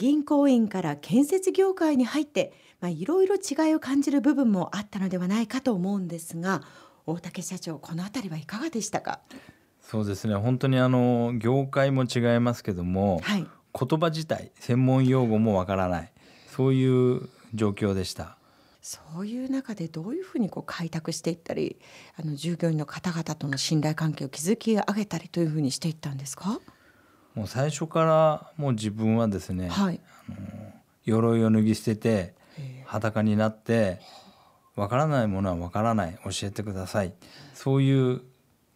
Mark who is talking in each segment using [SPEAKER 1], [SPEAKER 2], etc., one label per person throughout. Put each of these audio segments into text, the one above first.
[SPEAKER 1] 銀行員から建設業界に入ってまあいろいろ違いを感じる部分もあったのではないかと思うんですが大竹社長この辺りはいかがでしたか？
[SPEAKER 2] そうですね。本当にあの業界も違いますけども、
[SPEAKER 1] はい。
[SPEAKER 2] 言葉自体専門用語もわからない。そういう状況でした。
[SPEAKER 1] そういう中でどういうふうにこう開拓していったりあの従業員の方々との信頼関係を築き上げたりというふうにしていったんですか？
[SPEAKER 2] もう最初からもう自分はですね、
[SPEAKER 1] はい。
[SPEAKER 2] 鎧を脱ぎ捨てて裸になってわからないものはわからない教えてください。そういう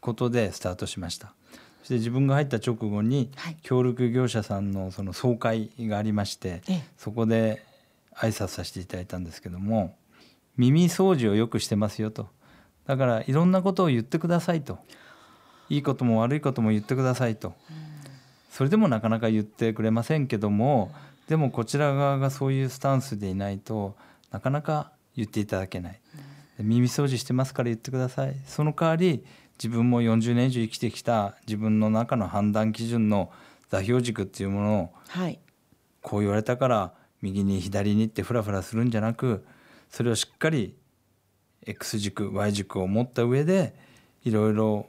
[SPEAKER 2] ことでスタートしました。そして自分が入った直後に
[SPEAKER 1] はい。
[SPEAKER 2] 協力業者さんのその総会がありまして
[SPEAKER 1] ええ。
[SPEAKER 2] そこで挨拶させていただいたんですけども耳掃除をよくしてますよと。だからいろんなことを言ってくださいと。いいことも悪いことも言ってくださいとそれでもなかなか言ってくれませんけどもでもこちら側がそういうスタンスでいないとなかなか言っていただけない。で耳掃除してますから言ってください。その代わり自分も40年以上生きてきた自分の中の判断基準の座標軸っていうものを
[SPEAKER 1] はい。
[SPEAKER 2] こう言われたから右に左にってフラフラするんじゃなくそれをしっかり X 軸 Y 軸を持った上でいろいろ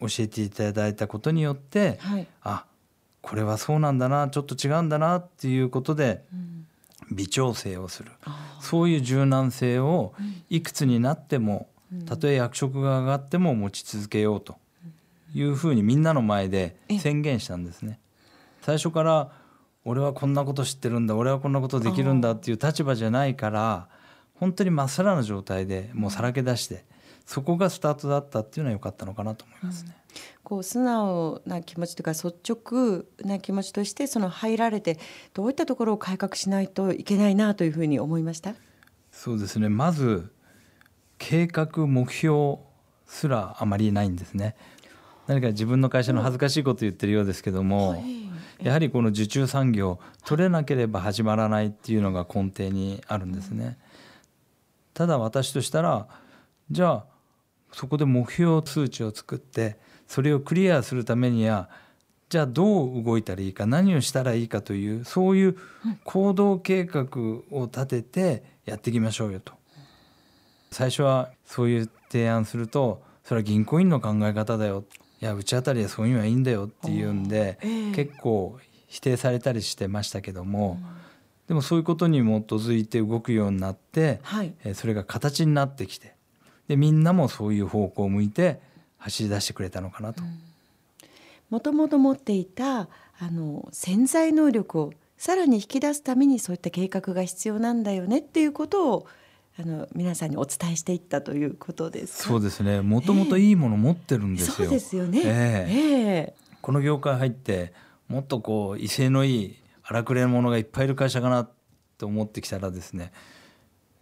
[SPEAKER 2] 教えていただいたことによって
[SPEAKER 1] はい。
[SPEAKER 2] あこれはそうなんだなちょっと違うんだなっていうことで
[SPEAKER 1] うん。
[SPEAKER 2] 微調整をする。
[SPEAKER 1] あ
[SPEAKER 2] そういう柔軟性をいくつになっても
[SPEAKER 1] うん。
[SPEAKER 2] たとえ役職が上がっても持ち続けようというふうにみんなの前で宣言したんですね。最初から俺はこんなこと知ってるんだ俺はこんなことできるんだっていう立場じゃないから本当にまっさらな状態でもうさらけ出してそこがスタートだったっていうのは良かったのかなと思いますね。
[SPEAKER 1] こう素直な気持ちというか率直な気持ちとしてその入られてどういったところを改革しないといけないなというふうに思いました？
[SPEAKER 2] そうですね。まず計画目標すらあまりないんですね。何か自分の会社の恥ずかしいこと言ってるようですけども、やはりこの受注産業取れなければ始まらないっていうのが根底にあるんですね。ただ私としたらじゃあそこで目標数値を作ってそれをクリアするためにはじゃあどう動いたらいいか何をしたらいいかというそういう行動計画を立ててやっていきましょうよと。最初はそういう提案するとそれは銀行員の考え方だよ。いやうちあたりはそういうのはいいんだよっていうんで、
[SPEAKER 1] ええ。
[SPEAKER 2] 結構否定されたりしてましたけども、でもそういうことに基づいて動くようになって、
[SPEAKER 1] はい。
[SPEAKER 2] えーそれが形になってきてでみんなもそういう方向を向いて走り出してくれたのかなと。
[SPEAKER 1] もともと持っていたあの潜在能力をさらに引き出すためにそういった計画が必要なんだよねっていうことをあの皆さんにお伝えしていったということですか？
[SPEAKER 2] そうですねもともといいもの持ってるんですよ。
[SPEAKER 1] そうですよね。
[SPEAKER 2] ええ
[SPEAKER 1] ええ
[SPEAKER 2] この業界入ってもっとこう威勢のいい荒くれ者がいっぱいいる会社かなと思ってきたらですね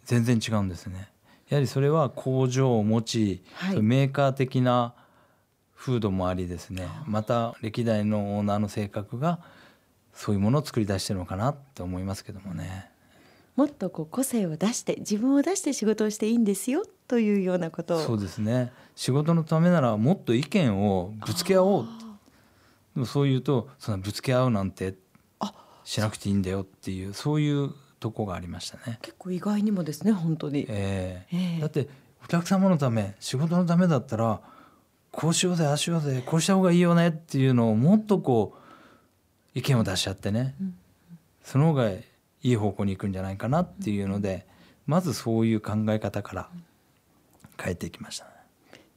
[SPEAKER 2] 全然違うんですね。やはりそれは工場を持ち、
[SPEAKER 1] はい。
[SPEAKER 2] メーカー的な風土もありですね。また歴代のオーナーの性格がそういうものを作り出してるのかなって思いますけどもね。
[SPEAKER 1] もっとこう個性を出して自分を出して仕事をしていいんですよというようなことを。
[SPEAKER 2] そうですね。仕事のためならもっと意見をぶつけ合おう。でもそう言うとそんなぶつけ合うなんて
[SPEAKER 1] あ。
[SPEAKER 2] しなくていいんだよっていうそういうとこがありましたね。
[SPEAKER 1] 結構意外にもですね本当に。
[SPEAKER 2] ええ
[SPEAKER 1] ええ
[SPEAKER 2] だってお客様のため仕事のためだったらこうしようぜああしようぜこうした方がいいよねっていうのをもっとこう意見を出し合ってね、その方がいい方向に行くんじゃないかなっていうので、まずそういう考え方から変えていきましたね。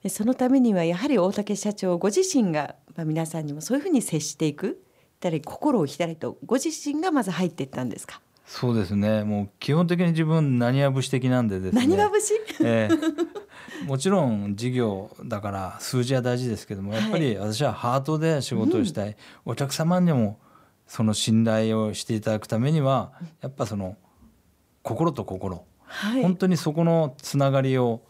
[SPEAKER 1] でそのためにはやはり大竹社長ご自身が、まあ、皆さんにもそういうふうに接していくたり心を開いてご自身がまず入っていったんですか？
[SPEAKER 2] そうですね。もう基本的に自分何わ節的なんでですね。
[SPEAKER 1] 何が節
[SPEAKER 2] ええ。もちろん事業だから数字は大事ですけどもやっぱり私はハートで仕事をしたい、お客様にもその信頼をしていただくためにはやっぱその心と心、
[SPEAKER 1] はい。
[SPEAKER 2] 本当にそこのつながりを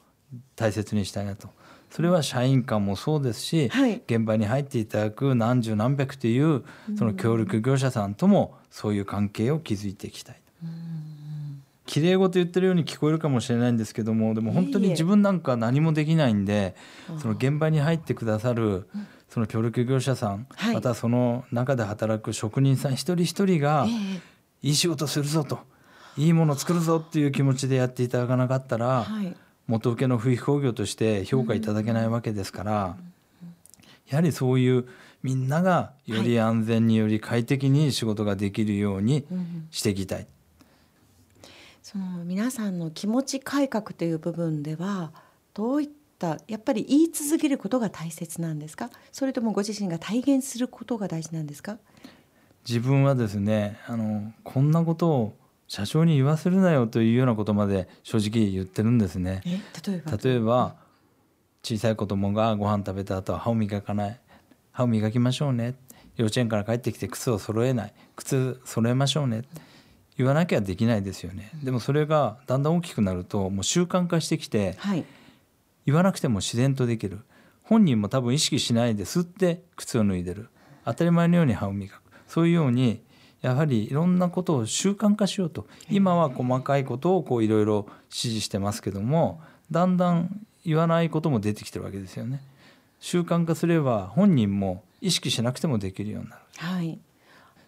[SPEAKER 2] 大切にしたいなとそれは社員間もそうですし、
[SPEAKER 1] はい。
[SPEAKER 2] 現場に入っていただく何十何百というその協力業者さんともそういう関係を築いていきたい。綺麗事言ってるように聞こえるかもしれないんですけどもでも本当に自分なんか何もできないんでその現場に入ってくださるその協力業者さん、
[SPEAKER 1] はい。
[SPEAKER 2] またその中で働く職人さん一人一人が
[SPEAKER 1] ええ。
[SPEAKER 2] いい仕事するぞといいものを作るぞっていう気持ちでやっていただかなかったら、はい、元請けの不費工業として評価いただけないわけですから、やはりそういうみんながより安全により快適に仕事ができるようにしていきたい。はい、
[SPEAKER 1] その皆さんの気持ち改革という部分ではどういったやっぱり言い続けることが大切なんですか？それともご自身が体現することが大事なんですか？
[SPEAKER 2] 自分はですねあのこんなことを社長に言わせるなよというようなことまで正直言ってるんですね。
[SPEAKER 1] 例えば？
[SPEAKER 2] 例えば小さい子供がご飯食べた後は歯を磨かない。歯を磨きましょうね。幼稚園から帰ってきて靴を揃えない。靴揃えましょうね。言わなきゃできないですよね。でもそれがだんだん大きくなるともう習慣化してきて、はい、言わなくても自然とできる。本人も多分意識しないで吸って靴を脱いでる。当たり前のように歯を磨く。そういうようにやはりいろんなことを習慣化しようと。今は細かいことをこういろいろ指示してますけどもだんだん言わないことも出てきてるわけですよね。習慣化すれば本人も意識しなくてもできるようになる。
[SPEAKER 1] はい、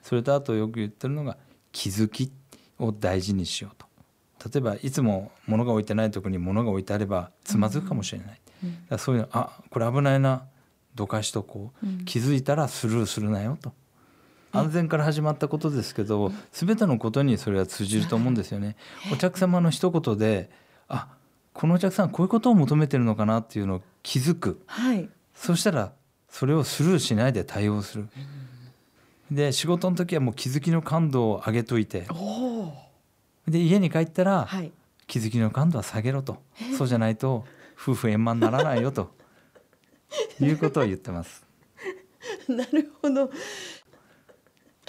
[SPEAKER 2] それとあとよく言ってるのが気づきを大事にしようと。例えばいつも物が置いてないところに物が置いてあればつまずくかもしれない、うん、そういうのあこれ危ないな。どかしとこう、うん、気づいたらスルーするなよと安全から始まったことですけど、全てのことにそれは通じると思うんですよね。お客様の一言であこのお客さんこういうことを求めてるのかなっていうのを気づく、
[SPEAKER 1] はい、
[SPEAKER 2] そしたらそれをスルーしないで対応する。で仕事の時はもう気づきの感度を上げといて。で家に帰ったら、はい、気づきの感度は下げろと。そうじゃないと夫婦円満にならないよということを言ってます。
[SPEAKER 1] なるほど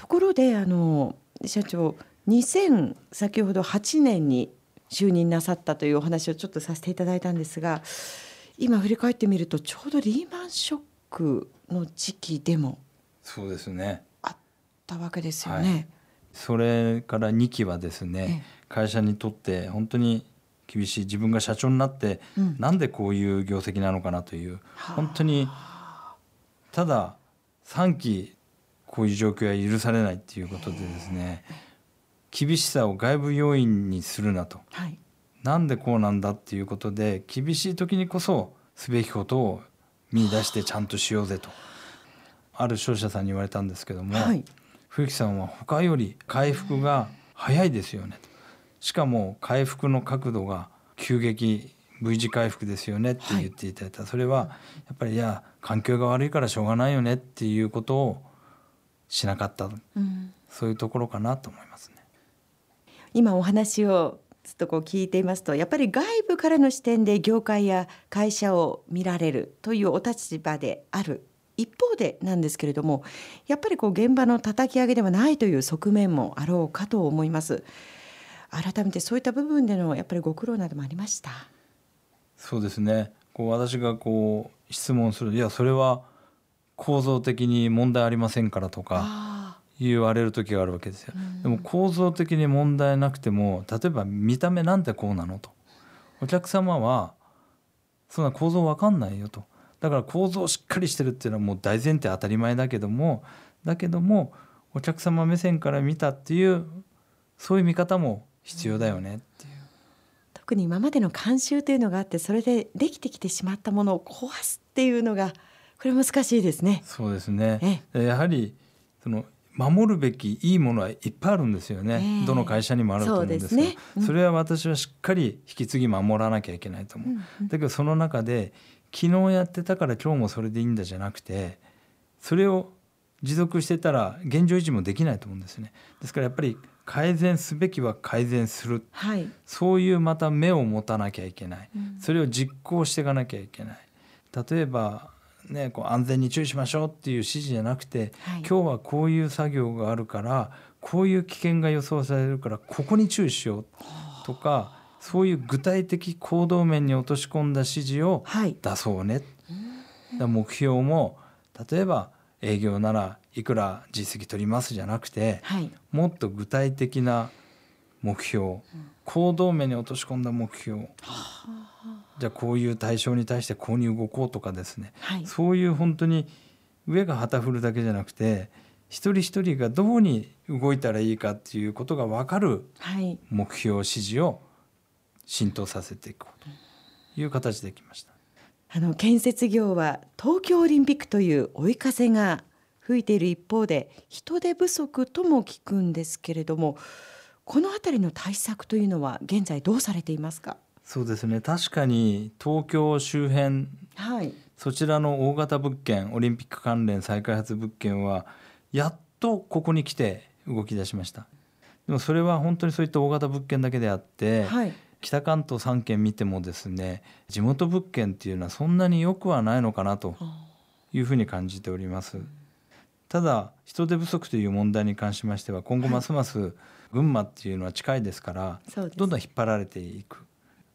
[SPEAKER 1] ところであの社長2000先ほど8年に就任なさったというお話をちょっとさせていただいたんですが今振り返ってみるとちょうどリーマンショックの時期でも
[SPEAKER 2] そうですね。
[SPEAKER 1] あったわけですよね。はい。
[SPEAKER 2] それから2期はですね、会社にとって本当に厳しい自分が社長になって、うん、なんでこういう業績なのかなという本当にただ3期こういう状況は許されないっていうことでですね厳しさを外部要因にするなと、はい、なんでこうなんだっていうことで厳しい時にこそすべきことを見出してちゃんとしようぜと。ある商社さんに言われたんですけども、はい、冬木さんは他より回復が早いですよねしかも回復の角度が急激 V 字回復ですよねって言っていただいた、はい、それはやっぱりいや環境が悪いからしょうがないよねっていうことをしなかった、うん、そういうところかなと思いますね。
[SPEAKER 1] 今お話をずっとこう聞いていますとやっぱり外部からの視点で業界や会社を見られるというお立場である。一方でなんですけれどもやっぱりこう現場の叩き上げではないという側面もあろうかと思います。改めてそういった部分でのやっぱりご苦労などもありました？
[SPEAKER 2] そうですね。こう私がこう質問する。いやそれは構造的に問題ありませんからとか言われる時があるわけですよ、でも構造的に問題なくても例えば見た目なんてこうなのと。お客様はそんな構造わかんないよと。だから構造しっかりしてるっていうのはもう大前提当たり前だけどもだけどもお客様目線から見たっていうそういう見方も必要だよねっていう。
[SPEAKER 1] 特に今までの慣習というのがあってそれでできてきてしまったものを壊すっていうのがこれ難しいですね。
[SPEAKER 2] そうですね。やはりその守るべきいいものはいっぱいあるんですよね、えー、どの会社にもあると思うんですけど、ね。うん、それは私はしっかり引き継ぎ守らなきゃいけないと思う、うんうん、だけどその中で昨日やってたから今日もそれでいいんだじゃなくてそれを持続してたら現状維持もできないと思うんですね。ですからやっぱり改善すべきは改善する、はい、そういうまた目を持たなきゃいけない、うん、それを実行していかなきゃいけない。例えばね、こう安全に注意しましょうっていう指示じゃなくて、はい、今日はこういう作業があるからこういう危険が予想されるからここに注意しようとかそういう具体的行動面に落とし込んだ指示を出そうね、はい、目標も例えば営業ならいくら実績取りますじゃなくて、はい、もっと具体的な目標、行動面に落とし込んだ目標、じゃあこういう対象に対してこうに動こうとかですね、はい、そういう本当に上が旗振るだけじゃなくて一人一人がどうに動いたらいいかっていうことが分かる
[SPEAKER 1] はい。
[SPEAKER 2] 目標指示を浸透させていこうという形できました。
[SPEAKER 1] あの建設業は東京オリンピックという追い風が吹いている一方で人手不足とも聞くんですけれどもこの辺りの対策というのは現在どうされていますか？
[SPEAKER 2] そうですね。確かに東京周辺
[SPEAKER 1] はい。
[SPEAKER 2] そちらの大型物件オリンピック関連再開発物件はやっとここに来て動き出しました。でもそれは本当にそういった大型物件だけであって、
[SPEAKER 1] はい。
[SPEAKER 2] 北関東3県見てもですね地元物件っていうのはそんなに良くはないのかなというふうに感じております。ただ人手不足という問題に関しましては今後ますます群馬っていうのは近いですからどんどん引っ張られていく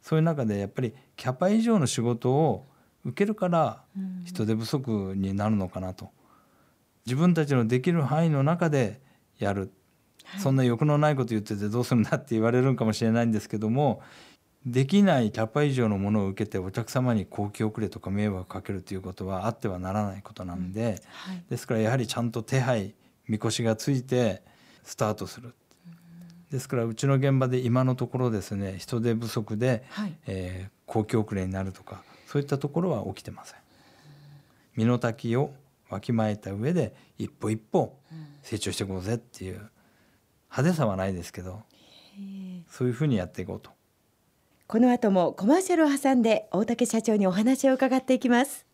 [SPEAKER 2] そういう中でやっぱりキャパ以上の仕事を受けるから
[SPEAKER 1] うん。
[SPEAKER 2] 人手不足になるのかなと。自分たちのできる範囲の中でやる、そんな欲のないこと言っててどうするんだって言われるんかもしれないんですけどもできないキャパ以上のものを受けてお客様に公共遅れとか迷惑をかけるということはあってはならないことなんで、
[SPEAKER 1] はい。
[SPEAKER 2] ですからやはりちゃんと手配みこしがついてスタートする。ですからうちの現場で今のところですね人手不足で、
[SPEAKER 1] はい
[SPEAKER 2] えー公共遅れになるとかそういったところは起きてません。身の丈をわきまえた上で一歩一歩成長していこうぜっていう派手さはないですけどそういうふうにやっていこうと。
[SPEAKER 1] この後もコマーシャルを挟んで大竹社長にお話を伺っていきます